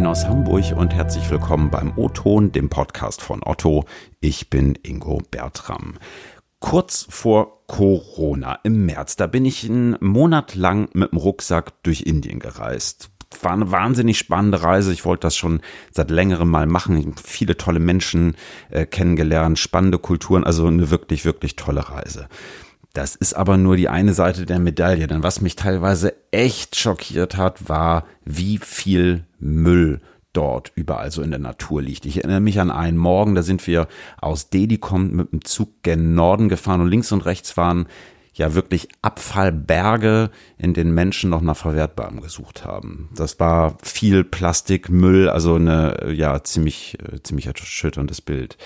Moin aus Hamburg und herzlich willkommen beim O-Ton, dem Podcast von Otto. Ich bin Ingo Bertram. Kurz vor Corona im März, da bin ich einen Monat lang mit dem Rucksack durch Indien gereist war eine wahnsinnig spannende Reise. Ich wollte das schon seit längerem mal machen. Ich habe viele tolle Menschen äh, kennengelernt, spannende Kulturen, also eine wirklich, wirklich tolle Reise. Das ist aber nur die eine Seite der Medaille. Denn was mich teilweise echt schockiert hat, war, wie viel Müll dort überall so in der Natur liegt. Ich erinnere mich an einen Morgen, da sind wir aus Dedikom mit dem Zug gen Norden gefahren und links und rechts waren ja wirklich Abfallberge, in denen Menschen noch nach Verwertbarem gesucht haben. Das war viel Plastik, Müll, also eine ja ziemlich äh, ziemlich erschütterndes Bild.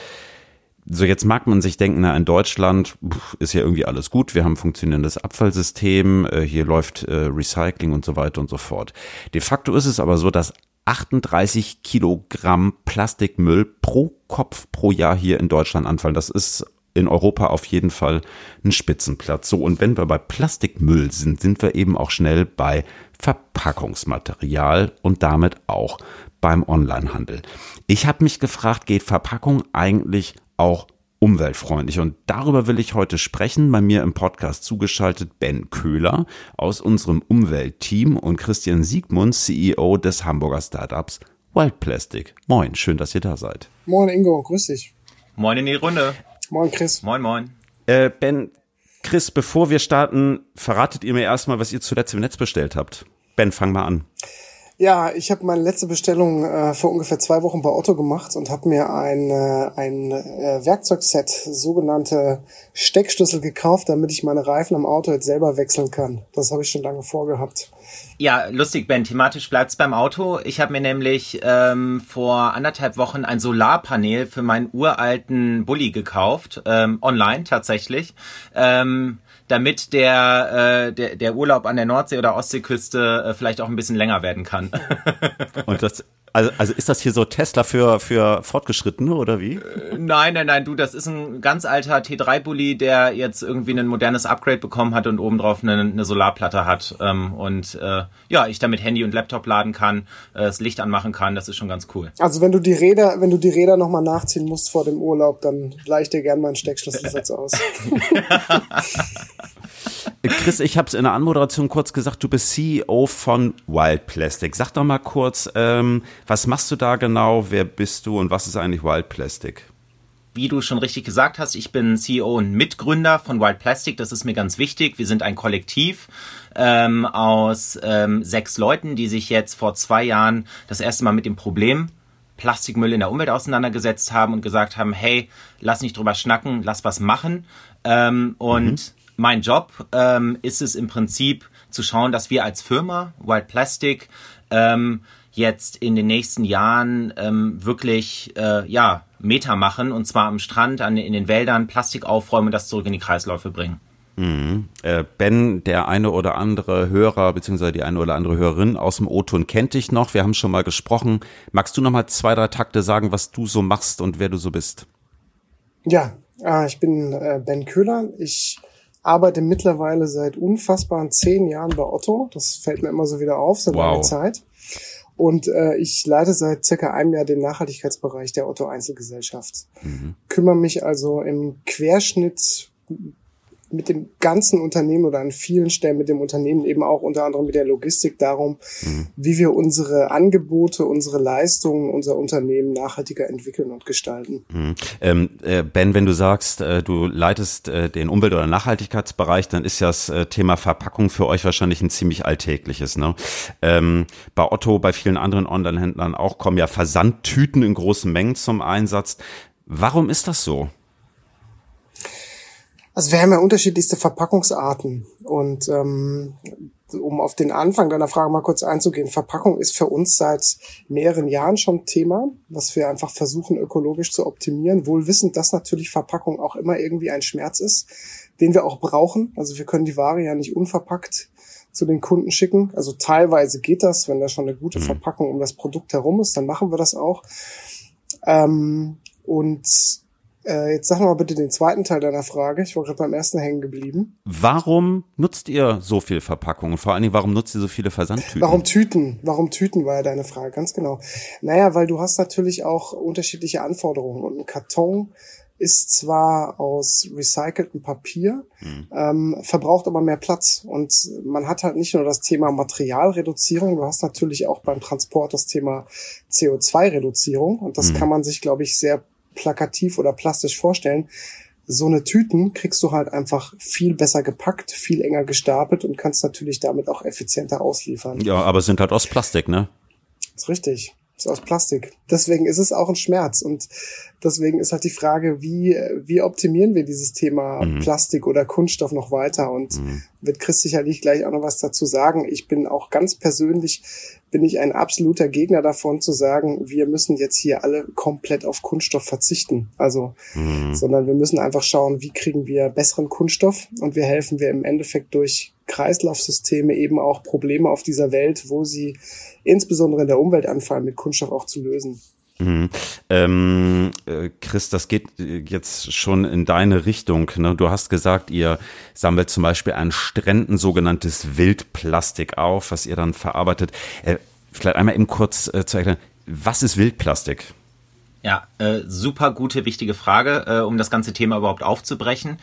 So, jetzt mag man sich denken, na, in Deutschland ist ja irgendwie alles gut, wir haben ein funktionierendes Abfallsystem, äh, hier läuft äh, Recycling und so weiter und so fort. De facto ist es aber so, dass 38 Kilogramm Plastikmüll pro Kopf pro Jahr hier in Deutschland anfallen. Das ist in Europa auf jeden Fall ein Spitzenplatz. So, und wenn wir bei Plastikmüll sind, sind wir eben auch schnell bei Verpackungsmaterial und damit auch beim Onlinehandel. Ich habe mich gefragt, geht Verpackung eigentlich auch umweltfreundlich. Und darüber will ich heute sprechen. Bei mir im Podcast zugeschaltet Ben Köhler aus unserem Umweltteam und Christian Siegmund, CEO des Hamburger Startups Wild Plastic. Moin, schön, dass ihr da seid. Moin Ingo, grüß dich. Moin in die Runde. Moin Chris. Moin, moin. Äh, ben, Chris, bevor wir starten, verratet ihr mir erstmal, was ihr zuletzt im Netz bestellt habt. Ben, fang mal an. Ja, ich habe meine letzte Bestellung äh, vor ungefähr zwei Wochen bei Otto gemacht und habe mir ein, äh, ein äh, Werkzeugset, sogenannte Steckschlüssel gekauft, damit ich meine Reifen am Auto jetzt selber wechseln kann. Das habe ich schon lange vorgehabt. Ja, lustig, Ben. Thematisch bleibt's beim Auto. Ich habe mir nämlich ähm, vor anderthalb Wochen ein Solarpanel für meinen uralten Bulli gekauft, ähm, online tatsächlich. Ähm, damit der, äh, der, der Urlaub an der Nordsee- oder Ostseeküste äh, vielleicht auch ein bisschen länger werden kann. Und das also, also ist das hier so Tesla für, für Fortgeschrittene oder wie? Äh, nein, nein, nein, du, das ist ein ganz alter T3-Bully, der jetzt irgendwie ein modernes Upgrade bekommen hat und obendrauf eine, eine Solarplatte hat. Ähm, und äh, ja, ich damit Handy und Laptop laden kann, äh, das Licht anmachen kann, das ist schon ganz cool. Also wenn du die Räder, wenn du die Räder nochmal nachziehen musst vor dem Urlaub, dann leih ich dir gerne mal einen Steckschlüsselsatz aus. Chris, ich habe es in der Anmoderation kurz gesagt, du bist CEO von Wild Plastic. Sag doch mal kurz, ähm, was machst du da genau, wer bist du und was ist eigentlich Wild Plastic? Wie du schon richtig gesagt hast, ich bin CEO und Mitgründer von Wild Plastic. Das ist mir ganz wichtig. Wir sind ein Kollektiv ähm, aus ähm, sechs Leuten, die sich jetzt vor zwei Jahren das erste Mal mit dem Problem Plastikmüll in der Umwelt auseinandergesetzt haben und gesagt haben, hey, lass nicht drüber schnacken, lass was machen. Ähm, und mhm mein Job ähm, ist es im Prinzip zu schauen, dass wir als Firma Wild Plastic ähm, jetzt in den nächsten Jahren ähm, wirklich äh, ja Meter machen und zwar am Strand, an, in den Wäldern Plastik aufräumen und das zurück in die Kreisläufe bringen. Mhm. Äh, ben, der eine oder andere Hörer beziehungsweise die eine oder andere Hörerin aus dem O-Ton kennt dich noch. Wir haben schon mal gesprochen. Magst du noch mal zwei, drei Takte sagen, was du so machst und wer du so bist? Ja, äh, ich bin äh, Ben Köhler. Ich arbeite mittlerweile seit unfassbaren zehn Jahren bei Otto. Das fällt mir immer so wieder auf, seit wow. langer Zeit. Und äh, ich leite seit circa einem Jahr den Nachhaltigkeitsbereich der Otto Einzelgesellschaft. Mhm. Kümmere mich also im Querschnitt mit dem ganzen Unternehmen oder an vielen Stellen mit dem Unternehmen eben auch unter anderem mit der Logistik darum, mhm. wie wir unsere Angebote, unsere Leistungen, unser Unternehmen nachhaltiger entwickeln und gestalten. Mhm. Ähm, äh, ben, wenn du sagst, äh, du leitest äh, den Umwelt- oder Nachhaltigkeitsbereich, dann ist ja das äh, Thema Verpackung für euch wahrscheinlich ein ziemlich alltägliches. Ne? Ähm, bei Otto, bei vielen anderen Online-Händlern auch kommen ja Versandtüten in großen Mengen zum Einsatz. Warum ist das so? Also wir haben ja unterschiedlichste Verpackungsarten und ähm, um auf den Anfang deiner Frage mal kurz einzugehen, Verpackung ist für uns seit mehreren Jahren schon Thema, was wir einfach versuchen ökologisch zu optimieren, wohl wissend, dass natürlich Verpackung auch immer irgendwie ein Schmerz ist, den wir auch brauchen. Also wir können die Ware ja nicht unverpackt zu den Kunden schicken. Also teilweise geht das, wenn da schon eine gute mhm. Verpackung um das Produkt herum ist, dann machen wir das auch. Ähm, und Äh, jetzt sag mal bitte den zweiten Teil deiner Frage. Ich war gerade beim ersten hängen geblieben. Warum nutzt ihr so viel Verpackung und vor allen Dingen, warum nutzt ihr so viele Versandtüten? Warum Tüten? Warum Tüten war ja deine Frage, ganz genau. Naja, weil du hast natürlich auch unterschiedliche Anforderungen und ein Karton ist zwar aus recyceltem Papier, mhm. ähm, verbraucht aber mehr Platz. Und man hat halt nicht nur das Thema Materialreduzierung, du hast natürlich auch beim Transport das Thema CO2-Reduzierung. Und das mhm. kann man sich, glaube ich, sehr plakativ oder plastisch vorstellen. So eine Tüten kriegst du halt einfach viel besser gepackt, viel enger gestapelt und kannst natürlich damit auch effizienter ausliefern. Ja, aber sind halt aus Plastik, ne? Das ist richtig. Ist aus Plastik. Deswegen ist es auch ein Schmerz. Und deswegen ist halt die Frage, wie, wie optimieren wir dieses Thema mhm. Plastik oder Kunststoff noch weiter? Und mhm. wird Chris sicherlich gleich auch noch was dazu sagen. Ich bin auch ganz persönlich bin ich ein absoluter Gegner davon zu sagen, wir müssen jetzt hier alle komplett auf Kunststoff verzichten. Also, mhm. sondern wir müssen einfach schauen, wie kriegen wir besseren Kunststoff und wir helfen wir im Endeffekt durch Kreislaufsysteme eben auch Probleme auf dieser Welt, wo sie insbesondere in der Umwelt anfallen, mit Kunststoff auch zu lösen. Mhm. Ähm, äh, Chris, das geht jetzt schon in deine Richtung. Ne? Du hast gesagt, ihr sammelt zum Beispiel an Stränden sogenanntes Wildplastik auf, was ihr dann verarbeitet. Äh, vielleicht einmal eben kurz äh, zu erklären, was ist Wildplastik? Ja, äh, super gute, wichtige Frage, äh, um das ganze Thema überhaupt aufzubrechen.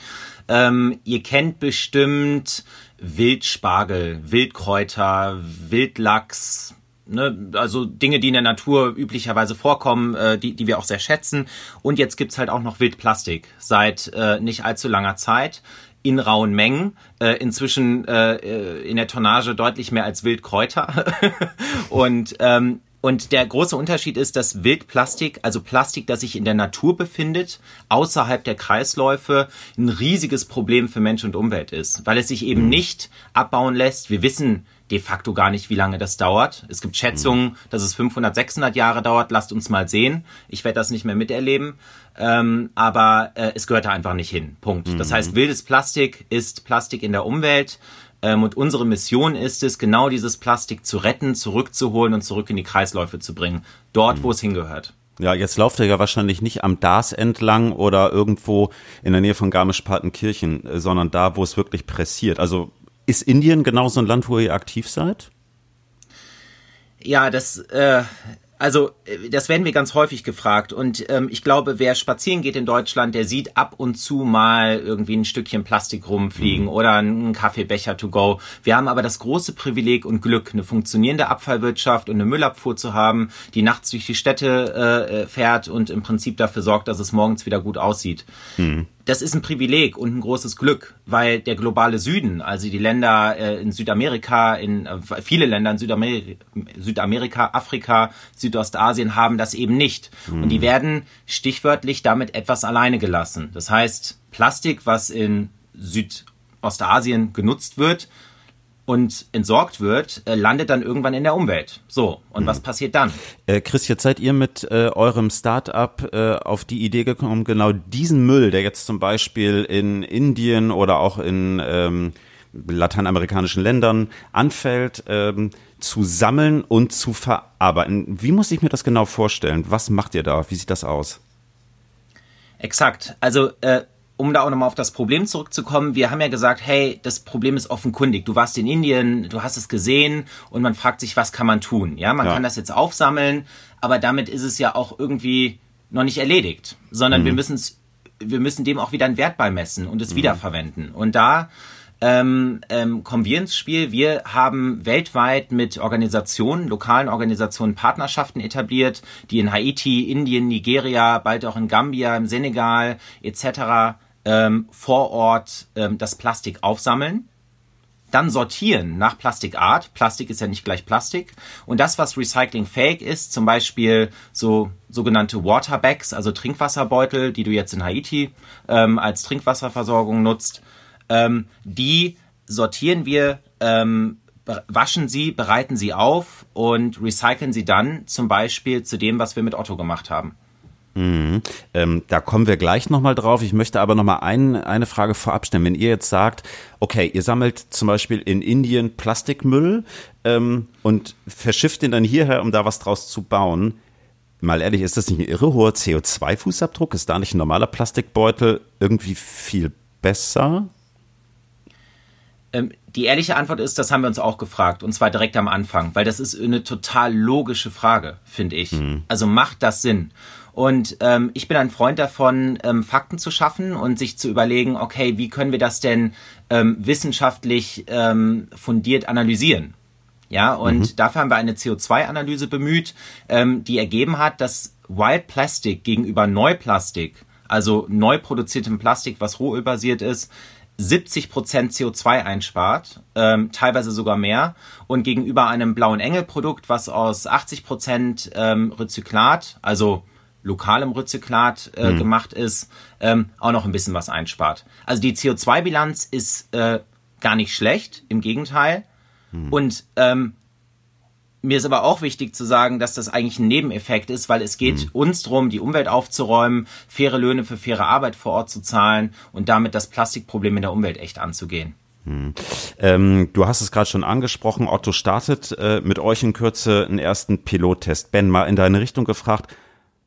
Ähm, ihr kennt bestimmt Wildspargel, Wildkräuter, Wildlachs, Ne, also Dinge, die in der Natur üblicherweise vorkommen, äh, die, die wir auch sehr schätzen. Und jetzt gibt's halt auch noch Wildplastik seit äh, nicht allzu langer Zeit in rauen Mengen, äh, inzwischen äh, äh in der Tonnage deutlich mehr als Wildkräuter. und ähm, und der große Unterschied ist, dass Wildplastik, also Plastik, das sich in der Natur befindet, außerhalb der Kreisläufe, ein riesiges Problem für Mensch und Umwelt ist, weil es sich eben nicht abbauen lässt. Wir wissen de facto gar nicht, wie lange das dauert. Es gibt Schätzungen, dass es 500, 600 Jahre dauert. Lasst uns mal sehen. Ich werde das nicht mehr miterleben. Ähm, aber äh, es gehört da einfach nicht hin. Punkt. Das mhm. heißt, wildes Plastik ist Plastik in der Umwelt. Ähm, und unsere Mission ist es, genau dieses Plastik zu retten, zurückzuholen und zurück in die Kreisläufe zu bringen. Dort, mhm. wo es hingehört. Ja, jetzt lauft er ja wahrscheinlich nicht am Dars entlang oder irgendwo in der Nähe von Garmisch-Partenkirchen, äh, sondern da, wo es wirklich pressiert. Also ist Indien genauso ein Land, wo ihr aktiv seid? Ja, das, äh, also äh, das werden wir ganz häufig gefragt und ähm, ich glaube, wer spazieren geht in Deutschland, der sieht ab und zu mal irgendwie ein Stückchen Plastik rumfliegen mhm. oder einen Kaffeebecher to go. Wir haben aber das große Privileg und Glück, eine funktionierende Abfallwirtschaft und eine Müllabfuhr zu haben, die nachts durch die Städte äh, fährt und im Prinzip dafür sorgt, dass es morgens wieder gut aussieht. Mhm das ist ein Privileg und ein großes Glück, weil der globale Süden, also die Länder äh, in Südamerika, in äh, viele Länder in Südamerika, Südamerika, Afrika, Südostasien haben das eben nicht. Mhm. Und die mhm. werden stichwörtlich damit etwas alleine gelassen. Das heißt, Plastik, was in Südostasien genutzt wird, und entsorgt wird, äh, landet dann irgendwann in der Umwelt. So, und mhm. was passiert dann? Äh, Chris, jetzt seid ihr mit äh, eurem Start-up äh, auf die Idee gekommen, genau diesen Müll, der jetzt zum Beispiel in Indien oder auch in ähm, lateinamerikanischen Ländern anfällt, ähm, zu sammeln und zu verarbeiten. Wie muss ich mir das genau vorstellen? Was macht ihr da? Wie sieht das aus? Exakt. Also äh, um da auch nochmal auf das Problem zurückzukommen, wir haben ja gesagt, hey, das Problem ist offenkundig. Du warst in Indien, du hast es gesehen und man fragt sich, was kann man tun? Ja, man ja. kann das jetzt aufsammeln, aber damit ist es ja auch irgendwie noch nicht erledigt, sondern mhm. wir müssen es, wir müssen dem auch wieder einen Wert beimessen und es mhm. wiederverwenden. Und da ähm, ähm, kommen wir ins Spiel. Wir haben weltweit mit Organisationen, lokalen Organisationen Partnerschaften etabliert, die in Haiti, Indien, Nigeria, bald auch in Gambia, im Senegal etc ähm, vor Ort ähm, das Plastik aufsammeln, dann sortieren nach Plastikart. Plastik ist ja nicht gleich Plastik. Und das, was recyclingfähig ist, zum Beispiel so sogenannte Waterbags, also Trinkwasserbeutel, die du jetzt in Haiti ähm, als Trinkwasserversorgung nutzt, ähm, die sortieren wir, ähm, waschen sie, bereiten sie auf und recyceln sie dann zum Beispiel zu dem, was wir mit Otto gemacht haben. Mhm. Ähm, da kommen wir gleich nochmal drauf. Ich möchte aber nochmal ein, eine Frage vorab stellen. Wenn ihr jetzt sagt, okay, ihr sammelt zum Beispiel in Indien Plastikmüll ähm, und verschifft den dann hierher, um da was draus zu bauen, mal ehrlich, ist das nicht ein irre hoher CO2-Fußabdruck? Ist da nicht ein normaler Plastikbeutel irgendwie viel besser? Ähm, die ehrliche Antwort ist, das haben wir uns auch gefragt, und zwar direkt am Anfang, weil das ist eine total logische Frage, finde ich. Mhm. Also macht das Sinn? Und ähm, ich bin ein Freund davon, ähm, Fakten zu schaffen und sich zu überlegen, okay, wie können wir das denn ähm, wissenschaftlich ähm, fundiert analysieren? Ja, und mhm. dafür haben wir eine CO2-Analyse bemüht, ähm, die ergeben hat, dass Wild Plastic gegenüber Neuplastik, also neu produziertem Plastik, was rohölbasiert ist, 70 Prozent CO2 einspart, ähm, teilweise sogar mehr. Und gegenüber einem blauen Engel-Produkt, was aus 80 Prozent ähm, Rezyklat, also lokalem Rezyklat äh, mhm. gemacht ist, ähm, auch noch ein bisschen was einspart. Also die CO2-Bilanz ist äh, gar nicht schlecht, im Gegenteil. Mhm. Und ähm, mir ist aber auch wichtig zu sagen, dass das eigentlich ein Nebeneffekt ist, weil es geht mhm. uns darum, die Umwelt aufzuräumen, faire Löhne für faire Arbeit vor Ort zu zahlen und damit das Plastikproblem in der Umwelt echt anzugehen. Hm. Ähm, du hast es gerade schon angesprochen, Otto startet äh, mit euch in Kürze einen ersten Pilottest. Ben, mal in deine Richtung gefragt,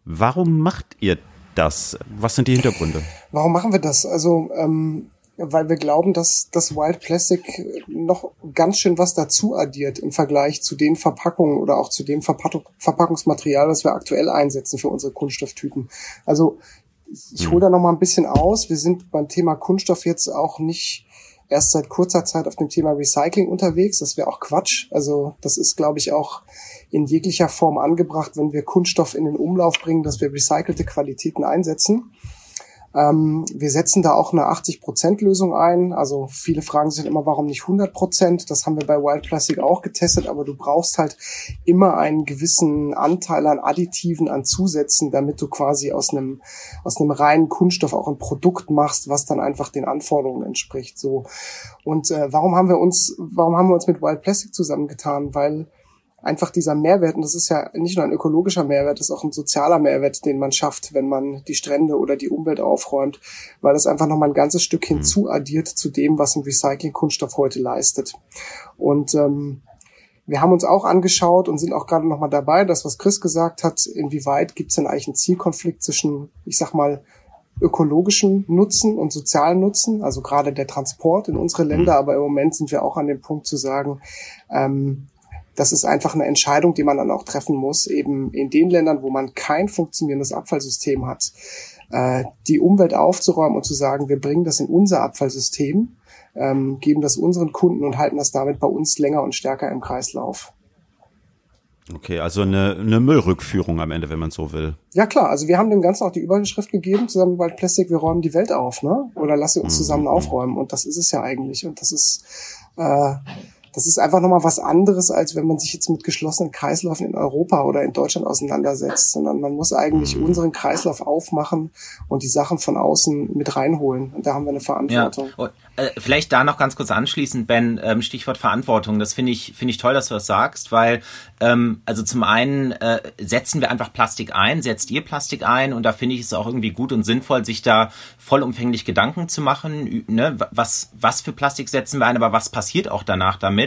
warum macht ihr das? Was sind die Hintergründe? Warum machen wir das? Also ähm, weil wir glauben, dass das Wild Plastic noch ganz schön was dazu addiert im Vergleich zu den Verpackungen oder auch zu dem Verpackungsmaterial, das wir aktuell einsetzen für unsere Kunststofftüten. Also ich hole da noch mal ein bisschen aus. Wir sind beim Thema Kunststoff jetzt auch nicht erst seit kurzer Zeit auf dem Thema Recycling unterwegs. Das wäre auch Quatsch. Also das ist, glaube ich, auch in jeglicher Form angebracht, wenn wir Kunststoff in den Umlauf bringen, dass wir recycelte Qualitäten einsetzen. Ähm, wir setzen da auch eine 80%-Lösung ein. Also viele fragen sich immer, warum nicht 100%? Das haben wir bei Wild Plastic auch getestet, aber du brauchst halt immer einen gewissen Anteil an Additiven, an Zusätzen, damit du quasi aus einem, aus einem reinen Kunststoff auch ein Produkt machst, was dann einfach den Anforderungen entspricht. So. Und äh, warum haben wir uns, warum haben wir uns mit Wild Plastic zusammengetan? Weil einfach dieser Mehrwert, und das ist ja nicht nur ein ökologischer Mehrwert, das ist auch ein sozialer Mehrwert, den man schafft, wenn man die Strände oder die Umwelt aufräumt, weil das einfach nochmal ein ganzes Stück mhm. hinzuaddiert zu dem, was ein Recycling-Kunststoff heute leistet. Und ähm, wir haben uns auch angeschaut und sind auch gerade nochmal dabei, das, was Chris gesagt hat, inwieweit gibt es denn eigentlich einen Zielkonflikt zwischen, ich sag mal, ökologischen Nutzen und sozialen Nutzen, also gerade der Transport in unsere Länder, mhm. aber im Moment sind wir auch an dem Punkt zu sagen, ähm, das ist einfach eine Entscheidung, die man dann auch treffen muss, eben in den Ländern, wo man kein funktionierendes Abfallsystem hat, äh, die Umwelt aufzuräumen und zu sagen, wir bringen das in unser Abfallsystem, ähm, geben das unseren Kunden und halten das damit bei uns länger und stärker im Kreislauf. Okay, also eine, eine Müllrückführung am Ende, wenn man so will. Ja klar, also wir haben dem Ganzen auch die Überschrift gegeben, zusammen bei Plastik, wir räumen die Welt auf, ne? Oder lasse uns mhm. zusammen aufräumen. Und das ist es ja eigentlich. Und das ist äh, das ist einfach nochmal was anderes, als wenn man sich jetzt mit geschlossenen Kreislaufen in Europa oder in Deutschland auseinandersetzt, sondern man muss eigentlich mhm. unseren Kreislauf aufmachen und die Sachen von außen mit reinholen. Und da haben wir eine Verantwortung. Ja. Äh, vielleicht da noch ganz kurz anschließend, Ben, ähm, Stichwort Verantwortung. Das finde ich, finde ich toll, dass du das sagst, weil ähm, also zum einen äh, setzen wir einfach Plastik ein, setzt ihr Plastik ein und da finde ich es auch irgendwie gut und sinnvoll, sich da vollumfänglich Gedanken zu machen, ne, was, was für Plastik setzen wir ein, aber was passiert auch danach damit.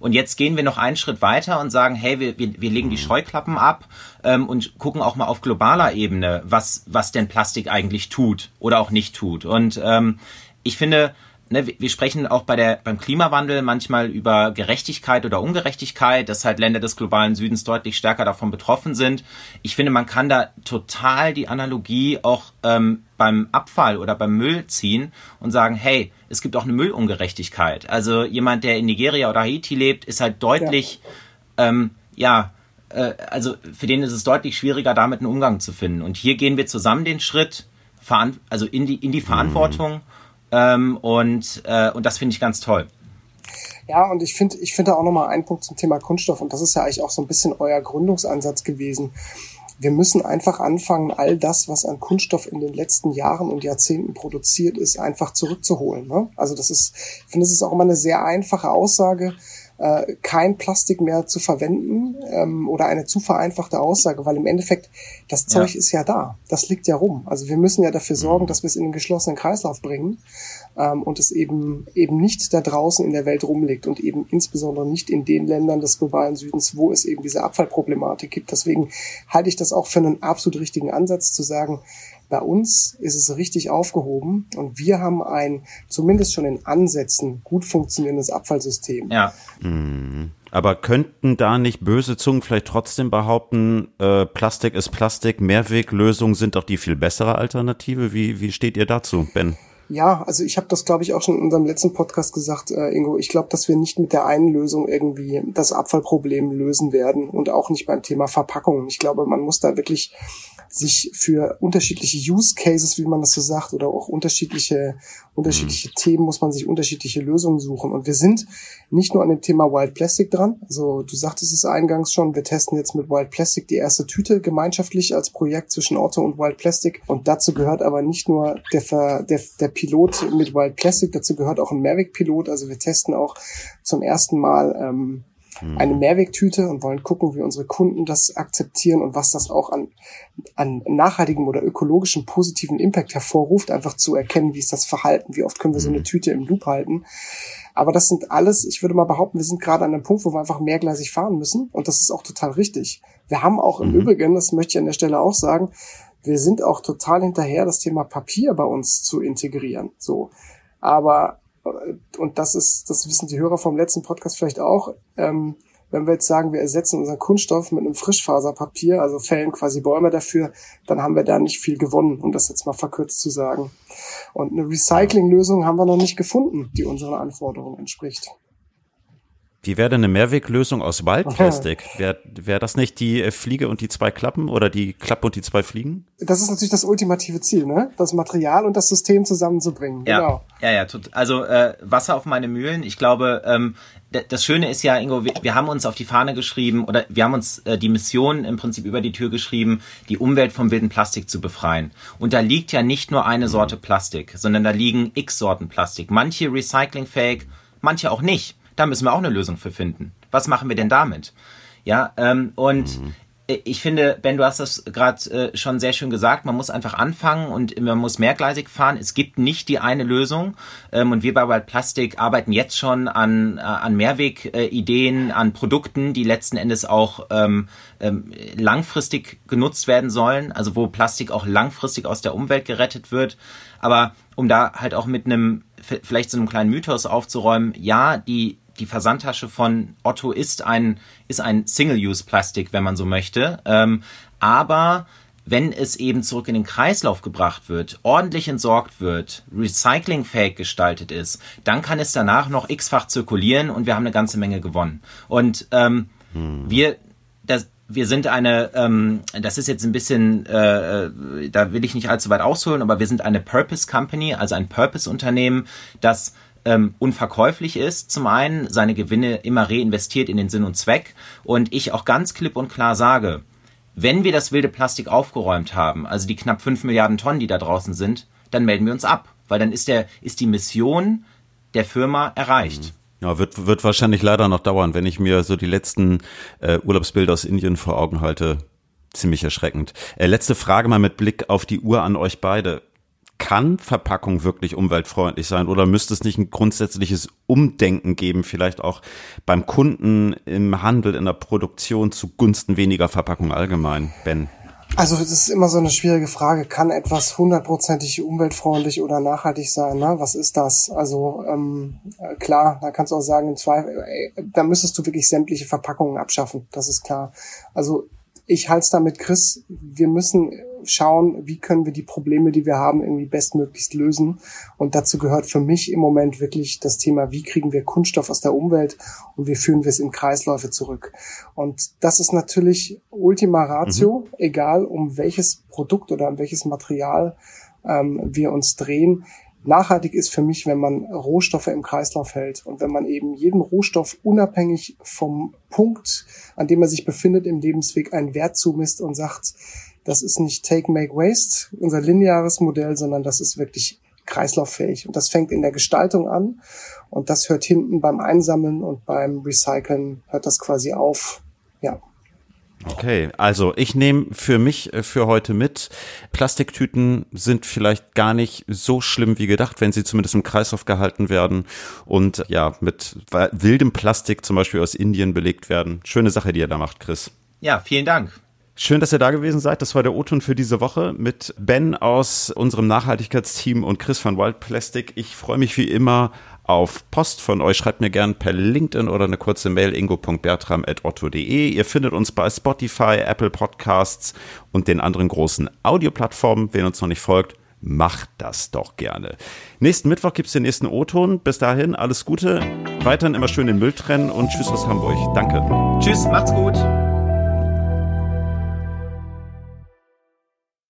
Und jetzt gehen wir noch einen Schritt weiter und sagen, hey, wir, wir, wir legen die Scheuklappen ab ähm, und gucken auch mal auf globaler Ebene, was, was denn Plastik eigentlich tut oder auch nicht tut. Und ähm, ich finde, ne, wir sprechen auch bei der, beim Klimawandel manchmal über Gerechtigkeit oder Ungerechtigkeit, dass halt Länder des globalen Südens deutlich stärker davon betroffen sind. Ich finde, man kann da total die Analogie auch ähm, beim Abfall oder beim Müll ziehen und sagen, hey, es gibt auch eine Müllungerechtigkeit. Also jemand, der in Nigeria oder Haiti lebt, ist halt deutlich, ja, ähm, ja äh, also für den ist es deutlich schwieriger, damit einen Umgang zu finden. Und hier gehen wir zusammen den Schritt, also in die, in die Verantwortung. Mhm ähm, und, äh, und das finde ich ganz toll. Ja, und ich finde ich finde auch nochmal einen Punkt zum Thema Kunststoff, und das ist ja eigentlich auch so ein bisschen euer Gründungsansatz gewesen. Wir müssen einfach anfangen, all das, was an Kunststoff in den letzten Jahren und Jahrzehnten produziert ist, einfach zurückzuholen. Ne? Also das ist, ich finde, das ist auch immer eine sehr einfache Aussage, äh, kein Plastik mehr zu verwenden ähm, oder eine zu vereinfachte Aussage, weil im Endeffekt das Zeug ja. ist ja da, das liegt ja rum. Also wir müssen ja dafür sorgen, mhm. dass wir es in den geschlossenen Kreislauf bringen ähm, und es eben eben nicht da draußen in der Welt rumliegt und eben insbesondere nicht in den Ländern des globalen Südens, wo es eben diese Abfallproblematik gibt. Deswegen halte ich das auch für einen absolut richtigen Ansatz zu sagen, bei uns ist es richtig aufgehoben und wir haben ein zumindest schon in Ansätzen gut funktionierendes Abfallsystem. Ja. Mhm. Aber könnten da nicht böse Zungen vielleicht trotzdem behaupten, äh, Plastik ist Plastik, Mehrweglösungen sind doch die viel bessere Alternative? Wie, wie steht ihr dazu, Ben? Ja, also ich habe das, glaube ich, auch schon in unserem letzten Podcast gesagt, äh, Ingo. Ich glaube, dass wir nicht mit der einen Lösung irgendwie das Abfallproblem lösen werden und auch nicht beim Thema Verpackungen. Ich glaube, man muss da wirklich sich für unterschiedliche Use Cases, wie man das so sagt, oder auch unterschiedliche, unterschiedliche mhm. Themen muss man sich unterschiedliche Lösungen suchen. Und wir sind nicht nur an dem Thema Wild Plastic dran. Also du sagtest es eingangs schon, wir testen jetzt mit Wild Plastic die erste Tüte gemeinschaftlich als Projekt zwischen Otto und Wild Plastic. Und dazu gehört aber nicht nur der, der, der Pilot mit Wild Plastic, dazu gehört auch ein Mavic-Pilot. Also wir testen auch zum ersten Mal ähm, Mhm. eine Mehrwegtüte und wollen gucken, wie unsere Kunden das akzeptieren und was das auch an, an nachhaltigem oder ökologischem positiven Impact hervorruft, einfach zu erkennen, wie ist das Verhalten, wie oft können wir so eine mhm. Tüte im Loop halten. Aber das sind alles, ich würde mal behaupten, wir sind gerade an einem Punkt, wo wir einfach mehrgleisig fahren müssen und das ist auch total richtig. Wir haben auch im mhm. Übrigen, das möchte ich an der Stelle auch sagen, wir sind auch total hinterher, das Thema Papier bei uns zu integrieren. So. Aber und das ist, das wissen die Hörer vom letzten Podcast vielleicht auch, ähm, wenn wir jetzt sagen, wir ersetzen unseren Kunststoff mit einem Frischfaserpapier, also fällen quasi Bäume dafür, dann haben wir da nicht viel gewonnen, um das jetzt mal verkürzt zu sagen. Und eine Recyclinglösung haben wir noch nicht gefunden, die unseren Anforderungen entspricht. Wie wäre denn eine Mehrweglösung aus Waldplastik? Wäre wär das nicht die äh, Fliege und die zwei Klappen oder die Klappe und die zwei Fliegen? Das ist natürlich das ultimative Ziel, ne? Das Material und das System zusammenzubringen. Ja, genau. ja, ja. Also äh, Wasser auf meine Mühlen. Ich glaube, ähm, das Schöne ist ja, Ingo, wir, wir, haben uns auf die Fahne geschrieben oder wir haben uns äh, die Mission im Prinzip über die Tür geschrieben, die Umwelt vom wilden Plastik zu befreien. Und da liegt ja nicht nur eine Sorte Plastik, sondern da liegen x Sorten Plastik. Manche recyclingfähig, manche auch nicht. Da müssen wir auch eine Lösung für finden. Was machen wir denn damit? Ja, ähm, und mhm. ich finde, Ben, du hast das gerade äh, schon sehr schön gesagt. Man muss einfach anfangen und man muss mehrgleisig fahren. Es gibt nicht die eine Lösung. Ähm, und wir bei Wild Plastic arbeiten jetzt schon an, äh, an Mehrwegideen, an Produkten, die letzten Endes auch ähm, ähm, langfristig genutzt werden sollen. Also wo Plastik auch langfristig aus der Umwelt gerettet wird. Aber um da halt auch mit einem vielleicht so einem kleinen Mythos aufzuräumen, ja, die die Versandtasche von Otto ist ein, ist ein Single-Use-Plastik, wenn man so möchte. Ähm, aber wenn es eben zurück in den Kreislauf gebracht wird, ordentlich entsorgt wird, recyclingfähig gestaltet ist, dann kann es danach noch x-fach zirkulieren und wir haben eine ganze Menge gewonnen. Und ähm, hm. wir, das, wir sind eine, ähm, das ist jetzt ein bisschen, äh, äh da will ich nicht allzu weit ausholen, aber wir sind eine Purpose Company, also ein Purpose-Unternehmen, das ähm, unverkäuflich ist, zum einen, seine Gewinne immer reinvestiert in den Sinn und Zweck und ich auch ganz klipp und klar sage, wenn wir das wilde Plastik aufgeräumt haben, also die knapp fünf Milliarden Tonnen, die da draußen sind, dann melden wir uns ab, weil dann ist der ist die Mission der Firma erreicht. Mhm. Ja, wird, wird wahrscheinlich leider noch dauern, wenn ich mir so die letzten äh, Urlaubsbilder aus Indien vor Augen halte. Ziemlich erschreckend. Äh, letzte Frage mal mit Blick auf die Uhr an euch beide kann Verpackung wirklich umweltfreundlich sein oder müsste es nicht ein grundsätzliches Umdenken geben, vielleicht auch beim Kunden im Handel, in der Produktion zugunsten weniger Verpackung allgemein, Ben? Also das ist immer so eine schwierige Frage. Kann etwas hundertprozentig umweltfreundlich oder nachhaltig sein? Ne? Was ist das? Also ähm, klar, da kannst du auch sagen, im Zweifel, ey, da müsstest du wirklich sämtliche Verpackungen abschaffen. Das ist klar. Also ich halte es da mit Chris. Wir müssen schauen, wie können wir die Probleme, die wir haben, irgendwie bestmöglichst lösen. Und dazu gehört für mich im Moment wirklich das Thema, wie kriegen wir Kunststoff aus der Umwelt und wie führen wir es in Kreisläufe zurück. Und das ist natürlich Ultima Ratio, mhm. egal um welches Produkt oder um welches Material ähm, wir uns drehen. Nachhaltig ist für mich, wenn man Rohstoffe im Kreislauf hält und wenn man eben jeden Rohstoff unabhängig vom Punkt, an dem er sich befindet im Lebensweg, einen Wert zumisst und sagt, das ist nicht Take, Make, Waste, unser lineares Modell, sondern das ist wirklich kreislauffähig. Und das fängt in der Gestaltung an und das hört hinten beim Einsammeln und beim Recyceln hört das quasi auf. Ja. Okay, also ich nehme für mich äh, für heute mit, Plastiktüten sind vielleicht gar nicht so schlimm wie gedacht, wenn sie zumindest im Kreislauf gehalten werden und ja, mit wildem Plastik zum Beispiel aus Indien belegt werden. Schöne Sache, die ihr da macht, Chris. Ja, vielen Dank. Schön, dass ihr da gewesen seid. Das war der O-Ton für diese Woche mit Ben aus unserem Nachhaltigkeitsteam und Chris von Wild Plastic. Ich freue mich wie immer auf Post von euch. Schreibt mir gern per LinkedIn oder eine kurze Mail ingo.bertram.otto.de. Ihr findet uns bei Spotify, Apple Podcasts und den anderen großen Audioplattformen. Wen uns noch nicht folgt, macht das doch gerne. Nächsten Mittwoch gibt's den nächsten O-Ton. Bis dahin, alles Gute. Weiterhin immer schön den Müll trennen und tschüss aus Hamburg. Danke. Tschüss, macht's gut.